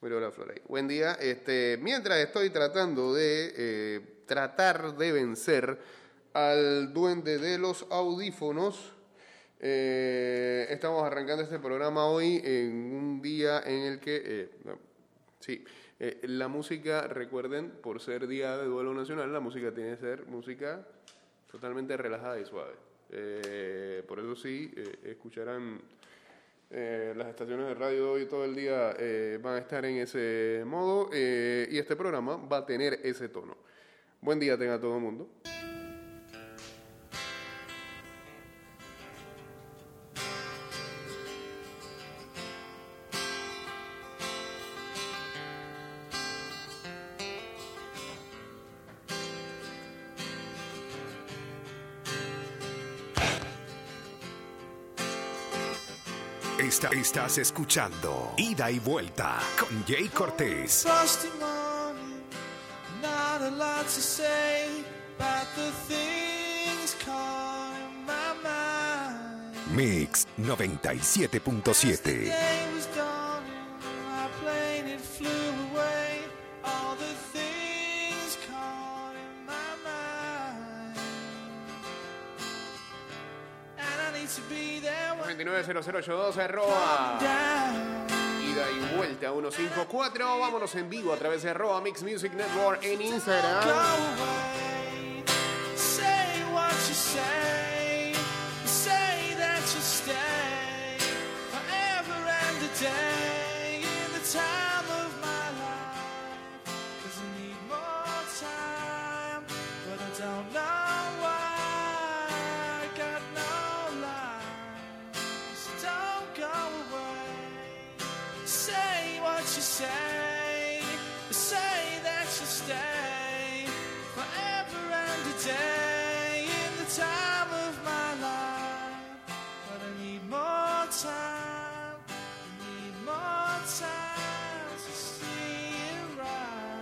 Murió la flor ahí. Buen día. Este, mientras estoy tratando de eh, tratar de vencer al duende de los audífonos, eh, estamos arrancando este programa hoy en un día en el que, eh, no, sí, eh, la música, recuerden, por ser día de duelo nacional, la música tiene que ser música totalmente relajada y suave. Eh, por eso sí, eh, escucharán eh, las estaciones de radio hoy todo el día eh, van a estar en ese modo eh, y este programa va a tener ese tono. Buen día tenga todo el mundo. Estás escuchando Ida y Vuelta con Jay Cortés. Mix 97.7. Day was 154. Vámonos en vivo a través de arroba Mix Music Network en Instagram.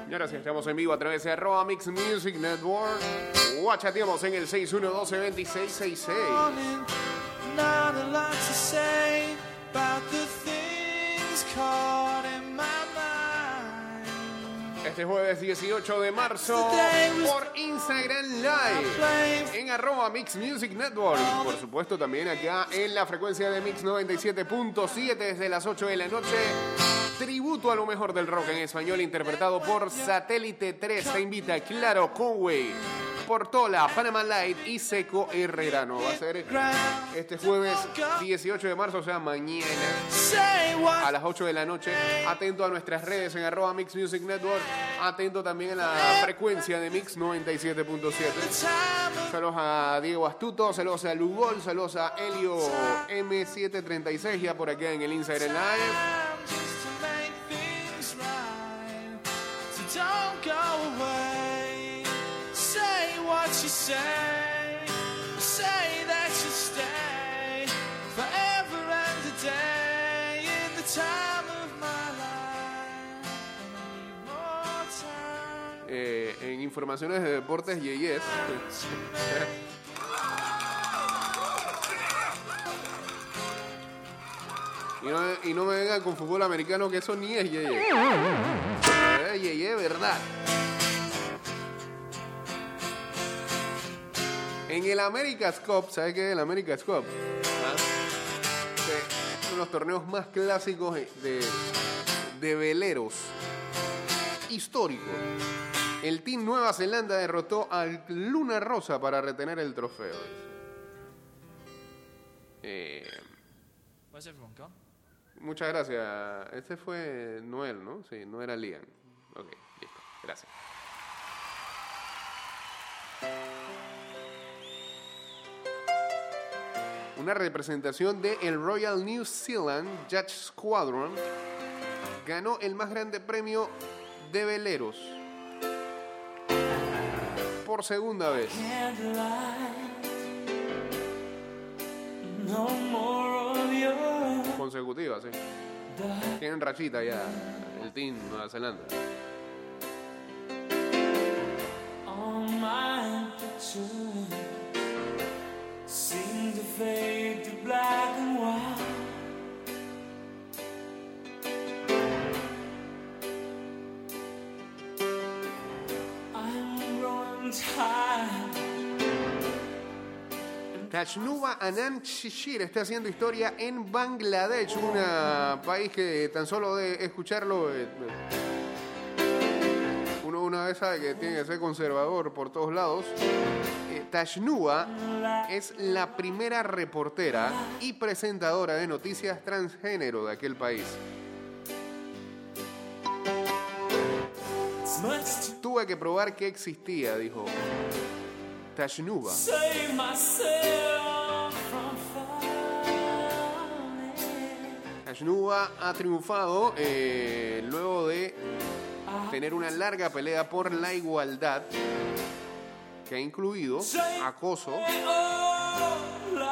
Right. Y ahora sí, estamos en vivo a través de arroba Mix Music Network. Guachateamos en el 612-2666. morning, not a lot to say about the things caught in my mind. Este jueves 18 de marzo por Instagram Live en arroba Mix Music Network. Y por supuesto también acá en la frecuencia de Mix 97.7 desde las 8 de la noche. Tributo a lo mejor del rock en español interpretado por Satélite 3. Te invita Claro Conway, Portola, Panama Light y Seco Herrerano. Va a ser este jueves 18 de marzo, o sea, mañana a las 8 de la noche. Atento a nuestras redes en arroba Mix Music Network. Atento también a la frecuencia de Mix 97.7. time of Saludos a Diego Astuto, saludos a Lugol, saludos a Helio M736 ya por acá en el Instagram Live. Informaciones de deportes. Y no, y no me vengan con fútbol americano, que eso ni es Yeye. Eh, Yeye, verdad. En el America's Cup, ¿sabes qué es el America's Cup? ¿Ah? Sí, uno de los torneos más clásicos de, de veleros históricos. El Team Nueva Zelanda derrotó al Luna Rosa para retener el trofeo. Eh, muchas gracias. Este fue Noel, ¿no? Sí, no era Liam. Ok, listo. Gracias. Una representación de el Royal New Zealand Judge Squadron ganó el más grande premio de veleros por segunda vez. Consecutiva, sí. Tienen rachita ya el team Nueva Zelanda. my Tajnuba Anand Shishir está haciendo historia en Bangladesh, un país que tan solo de escucharlo eh, uno una vez sabe que tiene que ser conservador por todos lados. Eh, Tajnuba es la primera reportera y presentadora de noticias transgénero de aquel país. Tuve que probar que existía, dijo Falling. Tajnuba ha triunfado eh, luego de tener una larga pelea por la igualdad que ha incluido acoso,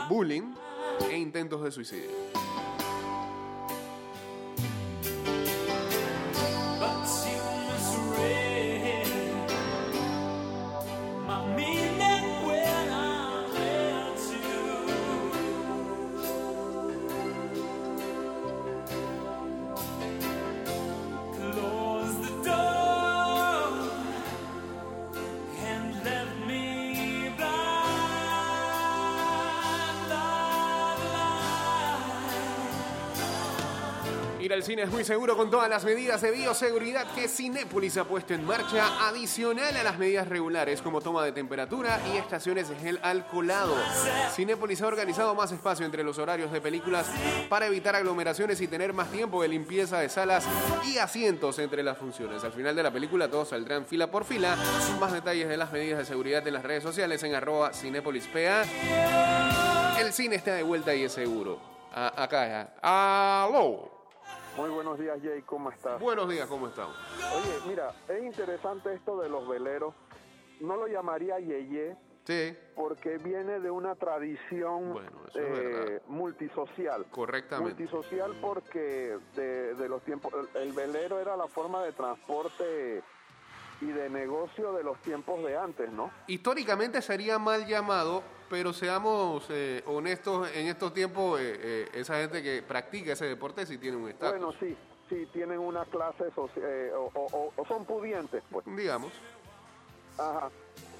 bullying e intentos de suicidio. Ir al cine es muy seguro con todas las medidas de bioseguridad que Cinépolis ha puesto en marcha, adicional a las medidas regulares como toma de temperatura y estaciones de gel alcoholado. Cinépolis ha organizado más espacio entre los horarios de películas para evitar aglomeraciones y tener más tiempo de limpieza de salas y asientos entre las funciones. Al final de la película todos saldrán fila por fila. Más detalles de las medidas de seguridad en las redes sociales en arroba CinépolisPA. El cine está de vuelta y es seguro. Acá ya. ¡Aló! Muy buenos días, Jay, ¿cómo estás? Buenos días, ¿cómo estamos? Oye, mira, es interesante esto de los veleros. No lo llamaría yeye Sí, porque viene de una tradición Bueno, verdad. multisocial. correctamente. Multisocial porque de, de los tiempos, el, el velero era la forma de transporte y de negocio de los tiempos de antes, ¿no? Históricamente sería mal llamado, pero seamos eh, honestos, en estos tiempos eh, eh, esa gente que practica ese deporte sí tiene un estatus. Bueno, sí, sí, tienen una clase social, o, o- son pudientes, pues. Digamos. Ajá.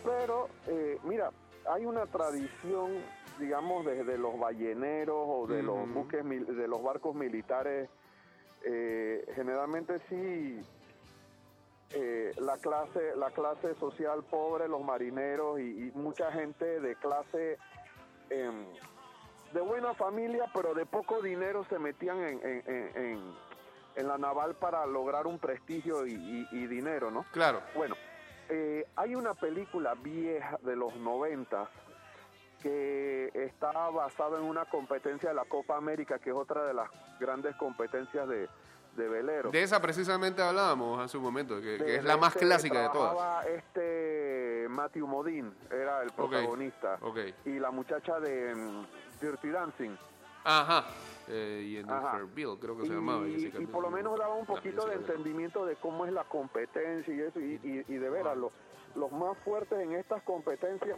Pero, eh, mira, hay una tradición, digamos, desde los balleneros o de los buques, de los barcos militares. eh, generalmente sí, eh, la clase, la clase social pobre, los marineros y, y mucha gente de clase em, de buena familia, pero de poco dinero se metían en, en- en- en- en la naval para lograr un prestigio y- y- y dinero, ¿no? Claro. Bueno, eh, hay una película vieja de los noventas que está basada en una competencia de la Copa América, que es otra de las grandes competencias de, de velero. De esa precisamente hablábamos hace un momento, que, es la más este clásica de todas. Este Matthew Modine era el protagonista. ok. Y la muchacha de mm, Dirty Dancing. Ajá. Eh, y en Ajá. Bill creo que se llamaba. Y, y por lo menos daba un poquito de entendimiento de cómo es la competencia y eso. Y, y- y de veras, los, los más fuertes en estas competencias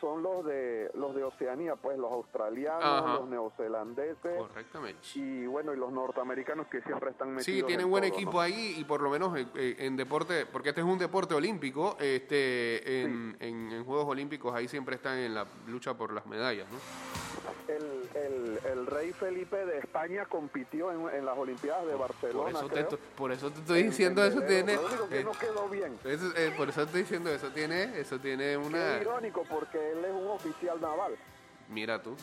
son los de los de Oceanía, pues los australianos, Ajá. los neozelandeses Correctamente. y bueno, y los norteamericanos que siempre están metidos. Sí, tienen en buen todo, equipo ¿no? ahí y por lo menos eh, eh, en deporte, porque este es un deporte olímpico, este, en, en- en Juegos Olímpicos ahí siempre están en la lucha por las medallas, ¿no? El, el, el rey Felipe de España compitió en, en las Olimpiadas de Por Barcelona. eso, te, por eso te estoy En- diciendo en eso tiene... Que eh, no quedó bien. eso- eh, por eso estoy diciendo eso tiene, eso tiene una... irónico porque él es un oficial naval. Mira tú,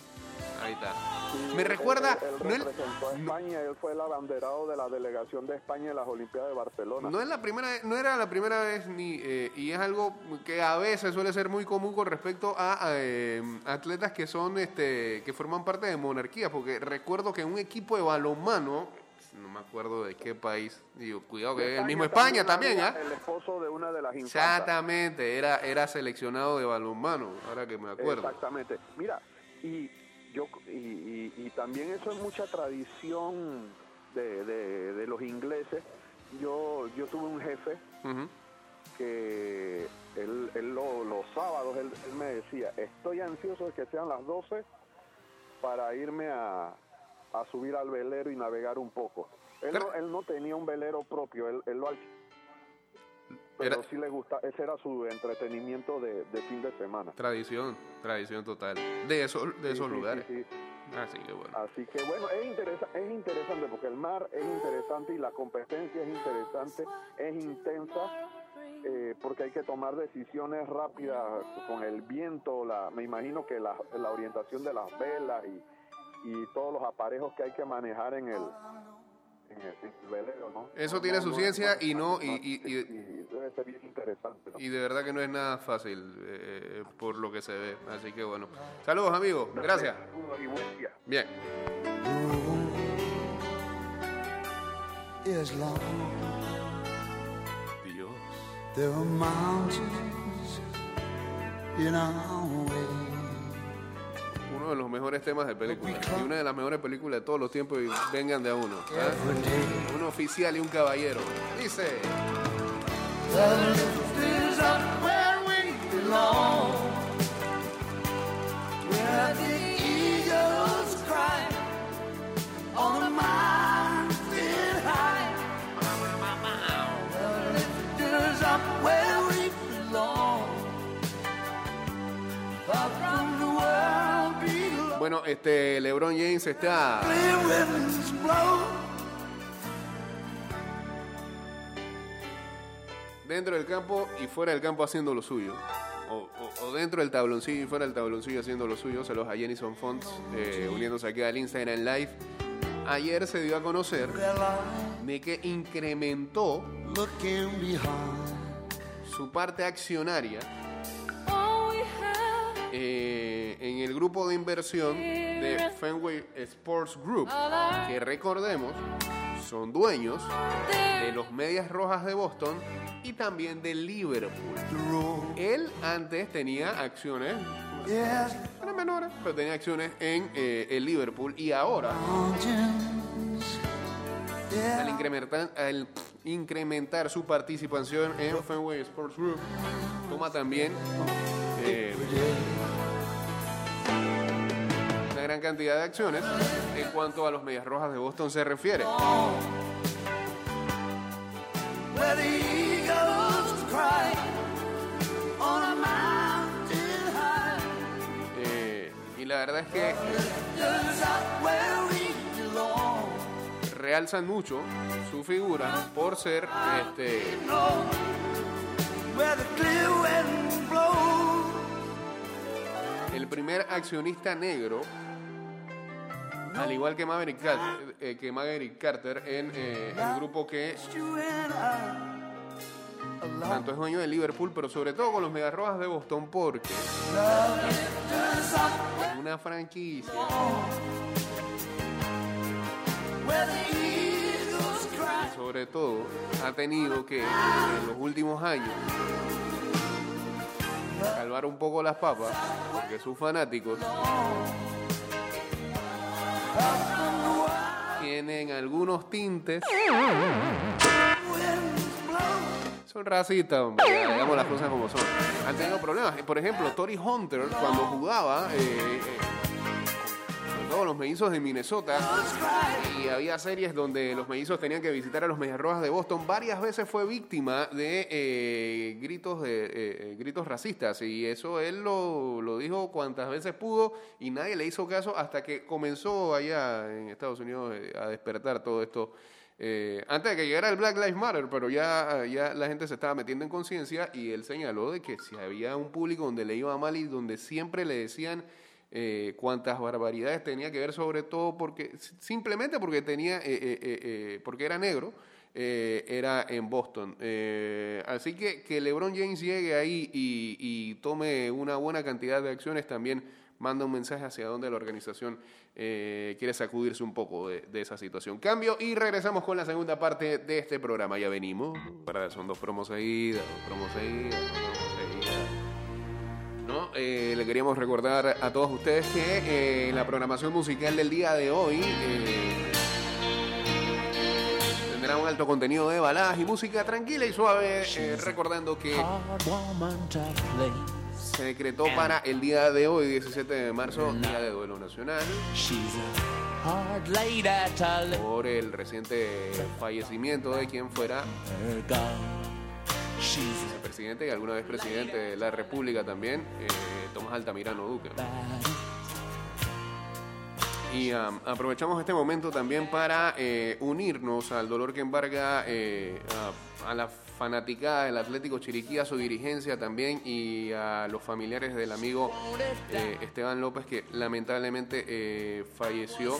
ahí está. Sí, Me recuerda... Él, él no es- representó a España, él fue el abanderado de la delegación de España en las Olimpiadas de Barcelona. No es la primera, no era la primera vez ni eh, y es algo que a veces suele ser muy común con respecto a, a, eh, atletas que son este que forman parte de monarquías, porque recuerdo que un equipo de balonmano, no me acuerdo de qué país, digo, cuidado que De es el mismo España también, ¿ah? El esposo de una de las infantas. Exactamente, era era seleccionado de balonmano, ahora que me acuerdo. Exactamente. Mira, y yo y, y- y también eso es mucha tradición de, de- de los ingleses. Yo yo tuve un jefe que él, él lo- los sábados él, él me decía, estoy ansioso de que sean las 12 para irme a, a subir al velero y navegar un poco. Él no, él no tenía un velero propio, él, él lo alqui- pero Era- sí le gusta, ese era su entretenimiento de, de fin de semana. Tradición, tradición total. De, esos de Sí, esos sí, lugares. sí, sí. Así que bueno. Así que bueno, es, interesa- es interesante porque el mar es interesante y la competencia es interesante, es intensa, eh, porque hay que tomar decisiones rápidas con el viento, la, me imagino que la, la orientación de las velas y, y todos los aparejos que hay que manejar en el, Eso tiene no, su ciencia y no- y- y- y- y de verdad que no es nada fácil eh, por lo que se ve. Así que bueno. Saludos amigos. Gracias. Bien. Dios. Uno de los mejores temas de película. Y una de las mejores películas de todos los tiempos. Y vengan de a uno. Un oficial y un caballero. Dice. Bueno, este LeBron James está dentro del campo y fuera del campo haciendo lo suyo. O, dentro del tabloncillo y fuera del tabloncillo haciendo lo suyo. Saludos a Jenison Fonts eh, uniéndose aquí al Instagram Live. Ayer se dio a conocer de que incrementó su parte accionaria eh, en el grupo de inversión de Fenway Sports Group, que recordemos son dueños de los Medias Rojas de Boston y también de Liverpool. Él antes tenía acciones, eran menores, pero tenía acciones en eh, el Liverpool y ahora al incrementar, al incrementar su participación en Fenway Sports Group, toma también eh, gran cantidad de acciones en cuanto a los Medias Rojas de Boston se refiere. Eh, y la verdad es que realzan mucho su figura por ser este, el primer accionista negro, al igual que Maverick Carter, eh, Carter en eh, el grupo que tanto es dueño de Liverpool, pero sobre todo con los Megarrojas de Boston, porque up una franquicia. Sobre todo ha tenido que en los últimos años calmar un poco las papas porque sus fanáticos tienen algunos tintes son racistas, hombre, digamos las cosas como son. Han tenido problemas. Por ejemplo, Tori Hunter, cuando jugaba, eh, eh, los mellizos de Minnesota, y había series donde los mellizos tenían que visitar a los Mediarrojas de Boston, varias veces fue víctima de eh, gritos, de, eh, eh, gritos racistas. Y eso él lo, lo dijo cuantas veces pudo y nadie le hizo caso hasta que comenzó allá en Estados Unidos eh, a despertar todo esto. Antes de que llegara el Black Lives Matter, pero ya, ya la gente se estaba metiendo en conciencia y él señaló de que si había un público donde le iba mal y donde siempre le decían eh, cuántas barbaridades tenía que ver, sobre todo porque simplemente porque tenía, eh, eh, porque era negro, era en Boston. Así que que LeBron James llegue ahí y, tome una buena cantidad de acciones también manda un mensaje hacia donde la organización quiere sacudirse un poco de, esa situación. Cambio y regresamos con la segunda parte de este programa. Ya venimos. Son dos promos seguidas, dos promos seguidas. Eh, le queríamos recordar a todos ustedes que eh, la programación musical del día de hoy eh, tendrá un alto contenido de baladas y música tranquila y suave, eh, recordando que se decretó para el día de hoy, 17 de marzo, Día de Duelo Nacional, por el reciente fallecimiento de quien fuera vicepresidente y alguna vez presidente de la República también, eh, Tomás Altamirano Duque. Y am, aprovechamos este momento también para eh, unirnos al dolor que embarga eh, a, a la fanaticada del Atlético Chiriquí, a su dirigencia también y a los familiares del amigo eh, Esteban López que lamentablemente eh, falleció.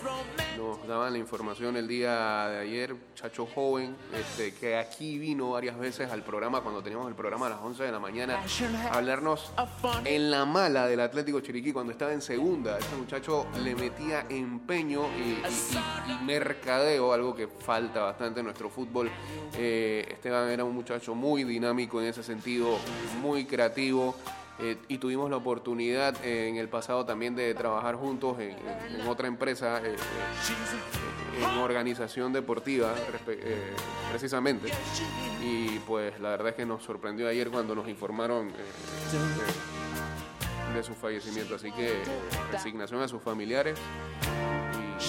Nos daban la información el día de ayer, chacho joven, este, que aquí vino varias veces al programa cuando teníamos el programa a las 11 de la mañana a hablarnos en la mala del Atlético Chiriquí cuando estaba en segunda. Este muchacho le metía empeño y, y- y- mercadeo, algo que falta bastante en nuestro fútbol. Eh, Esteban era un muchacho muy dinámico en ese sentido, muy creativo. eh, y tuvimos la oportunidad eh, en el pasado también de trabajar juntos en, otra empresa, eh, eh, en organización deportiva, eh, precisamente. Y pues la verdad es que nos sorprendió ayer cuando nos informaron eh, de, de su fallecimiento. Así que resignación a sus familiares.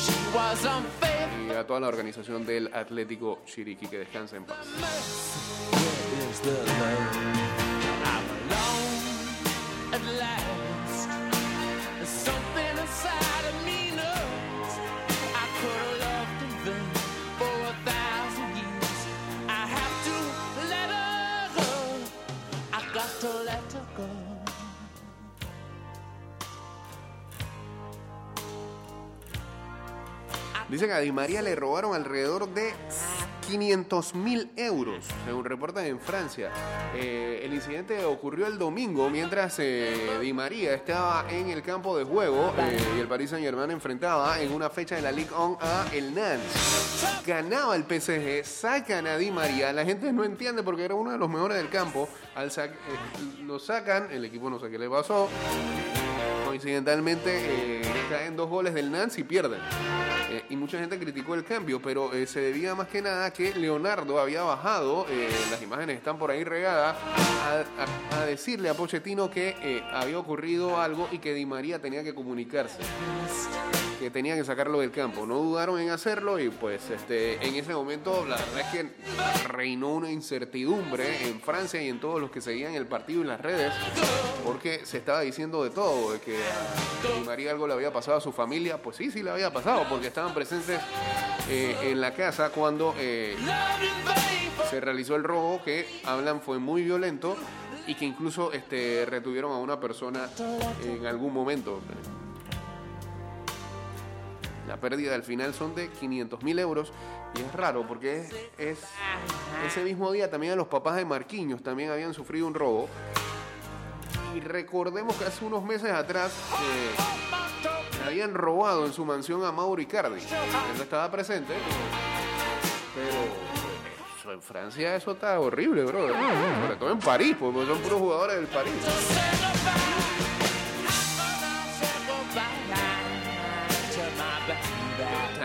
Y, a toda la organización del Atlético Chiriquí. Que descanse en paz. Where is the love? I'm alone at last. Dice que a Di María le robaron alrededor de 500 mil euros, según reportan en Francia. Eh, el incidente ocurrió el domingo mientras eh, Di María estaba en el campo de juego eh, y el Paris Saint Germain enfrentaba en una fecha de la Ligue 1 a el Nantes. Ganaba el PSG, sacan a Di María, la gente no entiende porque era uno de los mejores del campo. Al sac- lo sacan, el equipo no sé qué le pasó. Coincidentalmente caen dos goles del Nantes y pierden. Eh, y mucha gente criticó el cambio, pero eh, se debía más que nada que Leonardo había bajado, eh, las imágenes están por ahí regadas, a, a- decirle a Pochettino que había ocurrido algo y que Di María tenía que comunicarse, que tenía que sacarlo del campo. No dudaron en hacerlo y pues este, en ese momento la verdad es que reinó una incertidumbre en Francia y en todos los que seguían el partido y las redes, porque se estaba diciendo de todo, de que a María algo le había pasado a su familia, pues sí, sí le había pasado, porque estaban presentes eh, en la casa cuando eh, se realizó el robo, que hablan fue muy violento y que incluso este, retuvieron a una persona en algún momento. La pérdida al final son de 500 mil euros y es raro porque es, es- ese mismo día también los papás de Marquinhos también habían sufrido un robo. Y recordemos que hace unos meses atrás eh, le habían robado en su mansión a Mauro Icardi. Él no estaba presente, pero en Francia eso está horrible, bro. Sobre todo en París, porque son puros jugadores del París.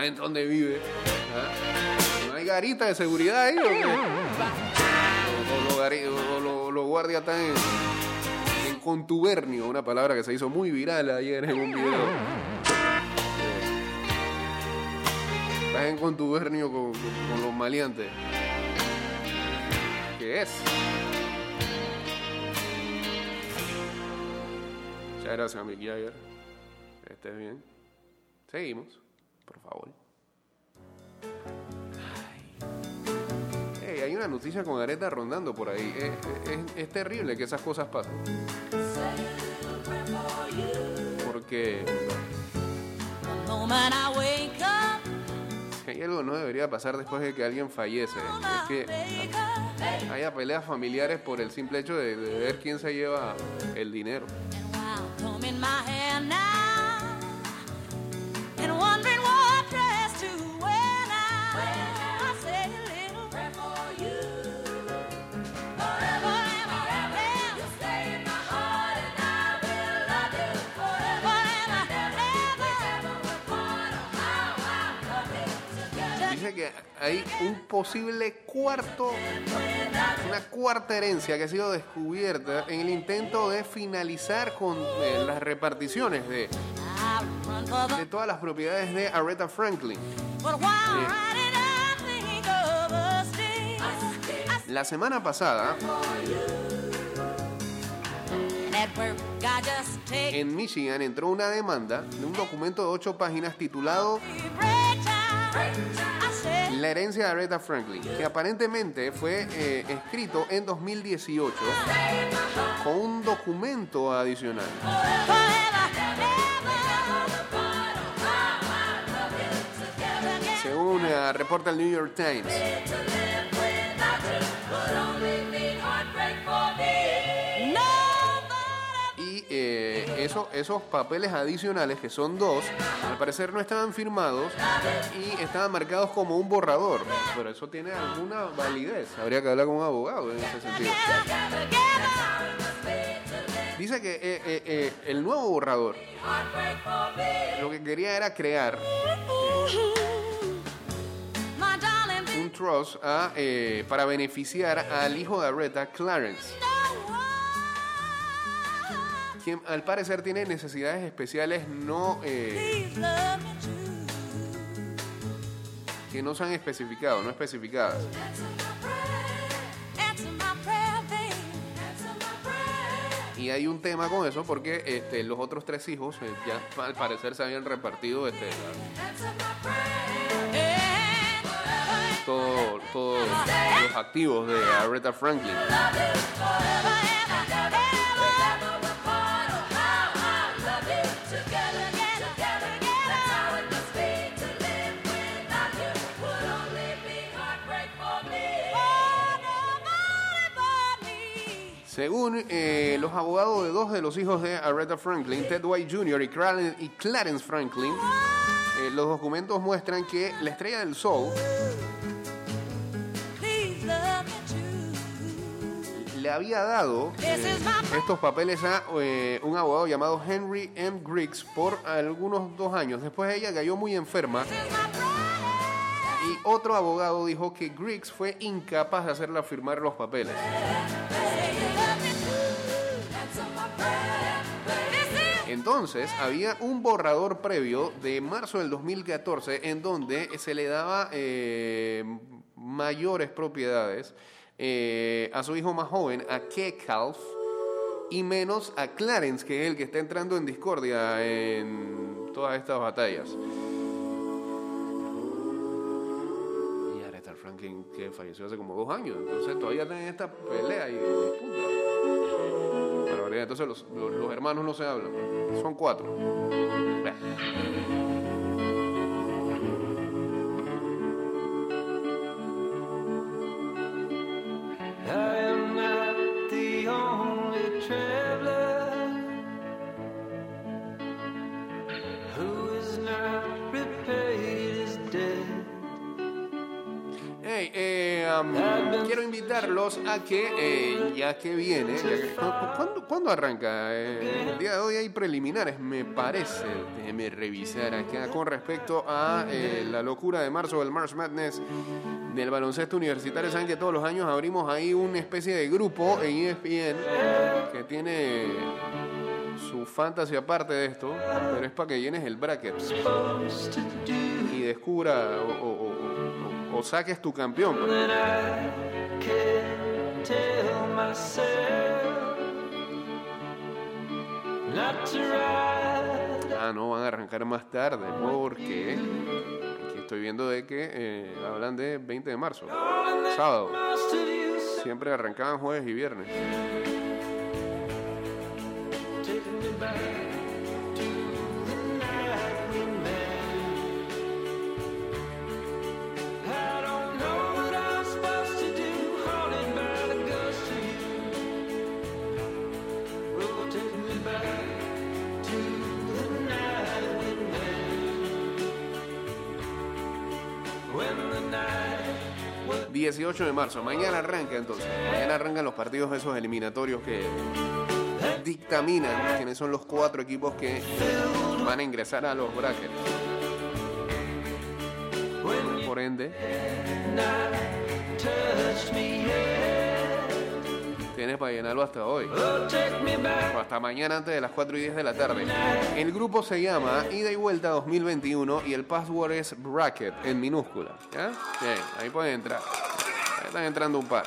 ¿Esta gente dónde vive? ¿Ah? ¿No hay garita de seguridad ahí o qué? O, o los gari- o lo- los guardias están en, en contubernio, una palabra que se hizo muy viral ayer en un video. Estás en contubernio con, con- con los maleantes. ¿Qué es? Muchas gracias, Mick Jagger. Estés bien. Seguimos, por favor. Ay. Ey, hay una noticia con Areta rondando por ahí. Es, es- es terrible que esas cosas pasen. Porque hay algo no debería pasar después de que alguien fallece. Es que haya peleas familiares por el simple hecho de, de ver quién se lleva el dinero. Que hay un posible cuarto, una cuarta herencia que ha sido descubierta en el intento de finalizar con eh, las reparticiones de, todas las propiedades de Aretha Franklin. Days. La semana pasada, en Michigan, entró una demanda de un documento de ocho páginas titulado La herencia de Aretha Franklin, que aparentemente fue eh, escrito en 2018 con un documento adicional. Según eh, reporta el New York Times, eso- esos papeles adicionales, que son dos, al parecer no estaban firmados y estaban marcados como un borrador. Pero eso tiene alguna validez. Habría que hablar con un abogado en ese sentido. Dice que eh, eh, eh, el nuevo borrador lo que quería era crear un trust a, eh, para beneficiar al hijo de Aretha, Clarence, quien al parecer tiene necesidades especiales no, eh, que no se han especificado, no especificadas. Y hay un tema con eso porque este, los otros tres hijos eh, ya al parecer se habían repartido este, todo- todos los activos de Aretha Franklin. Según eh, los abogados de dos de los hijos de Aretha Franklin, Ted White Jr. y Clarence, Franklin, eh, los documentos muestran que la estrella del true. le había dado estos papeles a eh, un abogado llamado Henry M. Griggs por algunos dos años. Después ella cayó muy enferma y otro abogado dijo que Griggs fue incapaz de hacerla firmar los papeles. Entonces, había un borrador previo de marzo del 2014 en donde se le daba eh, mayores propiedades eh, a su hijo más joven, a Kekalf, y menos a Clarence, que es el que está entrando en discordia en todas estas batallas. Y Aretha Franklin, que falleció hace como dos años, entonces todavía tienen esta pelea y disputa. Barbaridad. Entonces los, los- los hermanos no se hablan. pues. Son cuatro. Hey, eh, um, invitarlos a que, eh, ya que viene, ya que- ¿cu- cu- ¿cuándo, cuándo arranca? Eh, el día de hoy hay preliminares, me parece. Déjeme revisar acá con respecto a eh, la locura de marzo del March Madness del baloncesto universitario. Saben que todos los años abrimos ahí una especie de grupo en ESPN que tiene su fantasy aparte de esto, pero es para que llenes el bracket y descubra o- o- o- o saques tu campeón. That I can't tell myself not to ride. Ah, no, van a arrancar más tarde porque aquí estoy viendo de que eh, hablan de 20 de marzo, sábado. Siempre arrancaban jueves y viernes. take me back 18 de marzo, mañana arranca entonces. Mañana arrancan los partidos esos eliminatorios que dictaminan quiénes son los cuatro equipos que van a ingresar a los brackets. Por ende, tienes para llenarlo hasta hoy. O hasta mañana antes de las 4 y 10 de la tarde. El grupo se llama Ida y Vuelta 2021 y el password es Bracket en minúscula. Bien, ahí pueden entrar. Están entrando un par.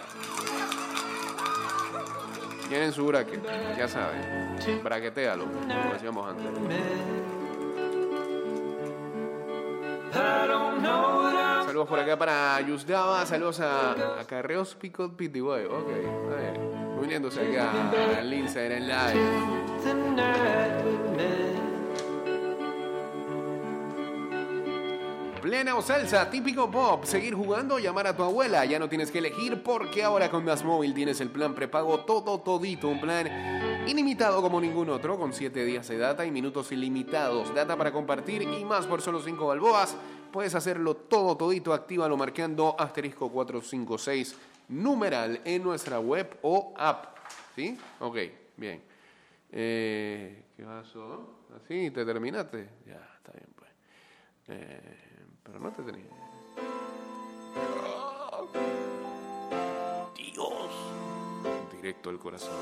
Tienen su bracket, ya saben. Braquetealo, como decíamos antes. Saludos por acá para Yusdaba, saludos a, a Carreos Picot Pitiguay. Ok, a ver, uniéndose acá al Instagram Live. Plena o salsa, típico pop. Seguir jugando, llamar a tu abuela. Ya no tienes que elegir porque ahora con Más Móvil tienes el plan prepago todo todito. Un plan ilimitado como ningún otro, con 7 días de data y minutos ilimitados. Data para compartir y más por solo 5 balboas. Puedes hacerlo todo todito. Actívalo marcando asterisco 456 numeral en nuestra web o app. ¿Sí? Ok, bien. Eh, ¿Qué pasó? ¿Así? ¿Te terminaste? Ya, está bien pues. Eh, pero no te tenía. Dios. Directo al corazón.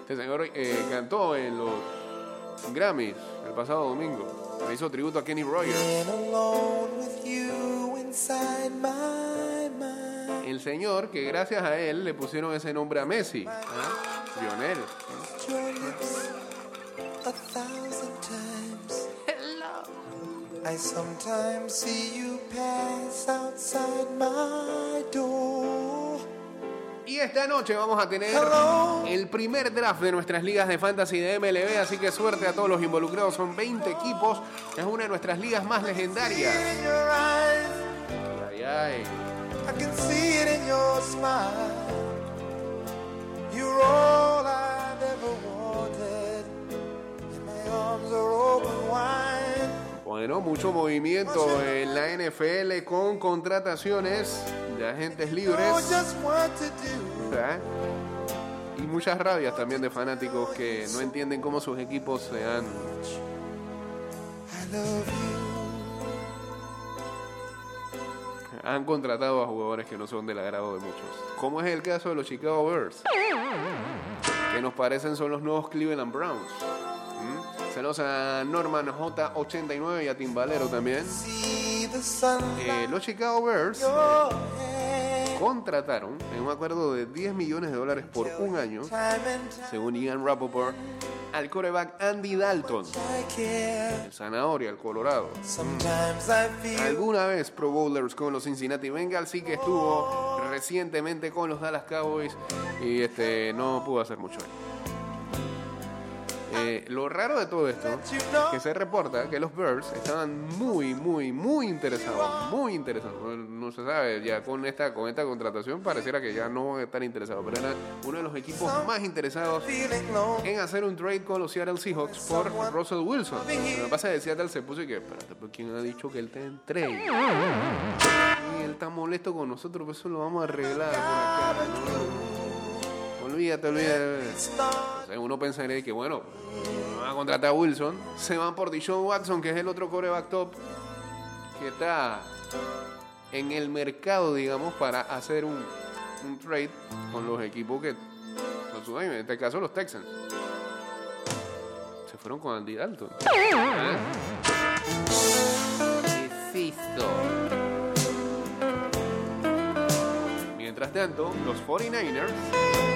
Este señor eh, cantó en los Grammys el pasado domingo. Le hizo tributo a Kenny Rogers. El señor que gracias a él le pusieron ese nombre a Messi. Lionel. I sometimes see you pass outside my door. Y esta noche vamos a tener Hello. el primer draft de nuestras ligas de fantasy de MLB, así que suerte a todos los involucrados. Son 20 equipos, es una de nuestras ligas más legendarias. Ay, ay. I can see it in your smile. You're all Bueno, mucho movimiento en la NFL con contrataciones de agentes libres y muchas rabias también de fanáticos que no entienden cómo sus equipos se han han contratado a jugadores que no son del agrado de muchos. Como es el caso de los Chicago Bears, que nos parecen son los nuevos Cleveland Browns. Saludos a Norman J89 y a Timbalero también. Eh, los Chicago Bears contrataron en un acuerdo de 10 millones de dólares por un año, según Ian Rappaport, al coreback Andy Dalton, el zanahoria, el Colorado. Alguna vez Pro Bowlers con los Cincinnati Bengals, sí que estuvo recientemente con los Dallas Cowboys y este no pudo hacer mucho. Lo raro de todo esto que se reporta que los Bears estaban muy, muy, muy interesados, muy interesados. No, se sabe, ya con esta, con esta contratación pareciera que ya no van a estar interesados, pero era uno de los equipos más interesados en hacer un trade con los Seattle Seahawks por Russell Wilson. Lo que pasa es que Seattle se puso y que, espérate, pero ¿quién ha dicho que él está en trade? Y él está molesto con nosotros, pues eso lo vamos a arreglar por acá. Olvídate, olvídate. Uno pensaría que, bueno, van a contratar a Wilson, se van por Dishon Watson, que es el otro coreback top que está en el mercado, digamos, para hacer un, un trade con los equipos que los suben, en este caso los Texans. Se fueron con Andy Dalton. ¿Eh? ¿Qué es esto? Mientras tanto, los 49ers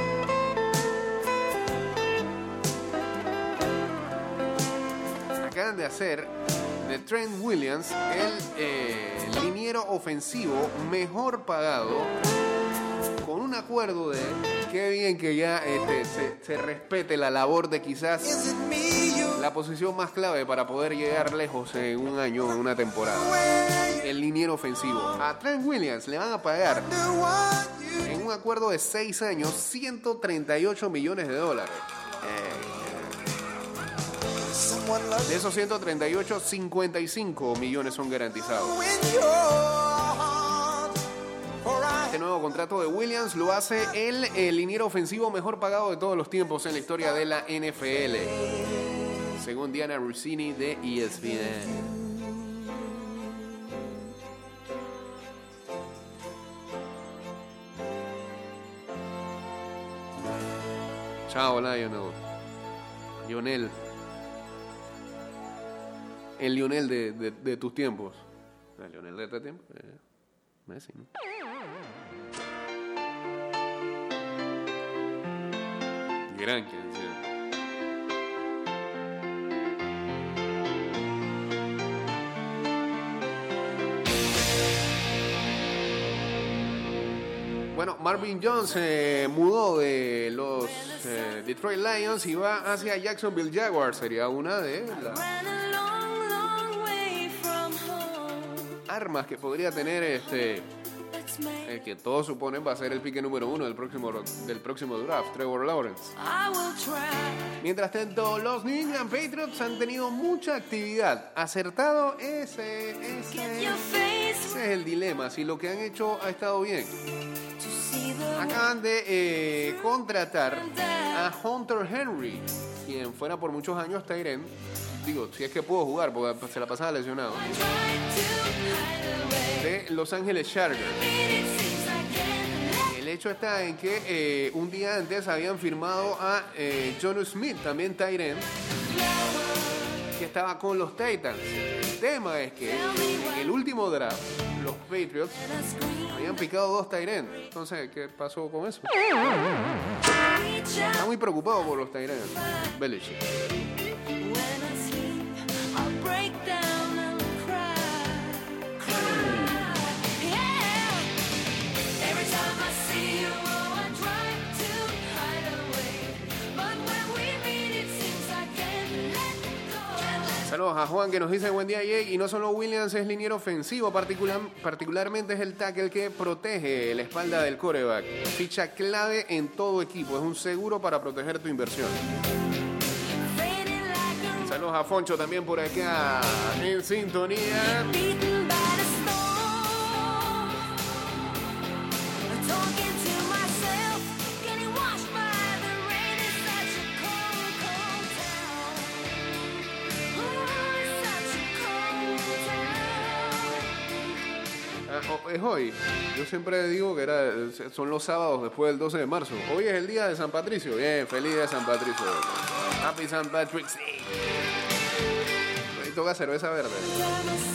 acaban de hacer de Trent Williams el eh, liniero ofensivo mejor pagado con un acuerdo de qué bien que ya este, se, se respete la labor de quizás la posición más clave para poder llegar lejos en un año, en una temporada. El liniero ofensivo. A Trent Williams le van a pagar en un acuerdo de 6 años 138 millones de dólares. loves De esos 138, 55 millones son garantizados. Este nuevo contrato de Williams lo hace el, liniero ofensivo mejor pagado de todos los tiempos en la historia de la NFL. Según Diana Rossini de ESPN. Chao, Lionel. Lionel. El Lionel de, de- de tus tiempos. El Lionel de este tiempo. eh, Messi, ¿no? Gran canción. Bueno, Marvin Jones se mudó de los eh, Detroit Lions y va hacia Jacksonville Jaguars. Sería una de las armas que podría tener este el que todos suponen va a ser el pique número uno del próximo del próximo draft, Trevor Lawrence. I will try. Mientras tanto, los New England Patriots han tenido mucha actividad. Acertado ese, ese, ese es el dilema. Si lo que han hecho ha estado bien. Acaban de eh, contratar a Hunter Henry, quien fuera por muchos años Tyren. Digo, si es que pudo jugar, porque se la pasaba lesionado. De Los Ángeles Chargers. El hecho está en que eh, un día antes habían firmado a eh, John Smith, también Tyren, que estaba con los Titans. El tema es que en el último draft, los Patriots habían picado dos Tyren. Entonces, ¿qué pasó con eso? Está muy preocupado por los Tyren. Belichick. Saludos a Juan que nos dice buen día Jake y no solo Williams es liniero ofensivo, particular- particularmente es el tackle que protege la espalda del coreback. Ficha clave en todo equipo, es un seguro para proteger tu inversión. Saludos a Foncho también por acá en sintonía. Es hoy. Yo siempre digo que era, son los sábados después del 12 de marzo. Hoy es el día de San Patricio. Bien, feliz día de San Patricio. Happy San Patrick's Day. Hoy toca cerveza verde. Oh.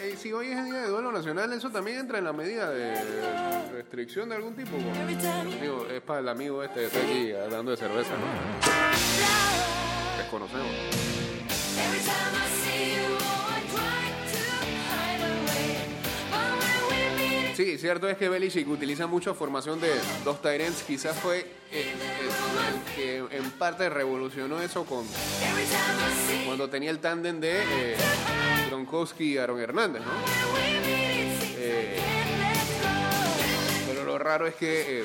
Eh, si hoy es el día de duelo nacional, eso también entra en la medida de restricción de algún tipo. Digo, es para el amigo este que está aquí hablando de cerveza, ¿no? Desconocemos. Sí, cierto es que Belichick utiliza mucho formación de dos Tyrants. Quizás fue eh, el, el que en parte revolucionó eso con cuando tenía el tándem de eh, y Aaron Hernández, ¿no? Eh, pero lo raro es que eh,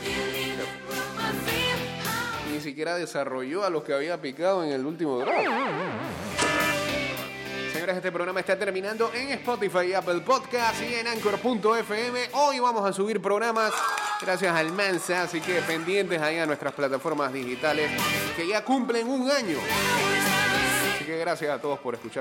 ni siquiera desarrolló a los que había picado en el último draft. Este programa está terminando en Spotify, Apple Podcast y en Anchor.fm. Hoy vamos a subir programas gracias al Mansa, así que pendientes ahí a nuestras plataformas digitales que ya cumplen un año. Así que gracias a todos por escuchar.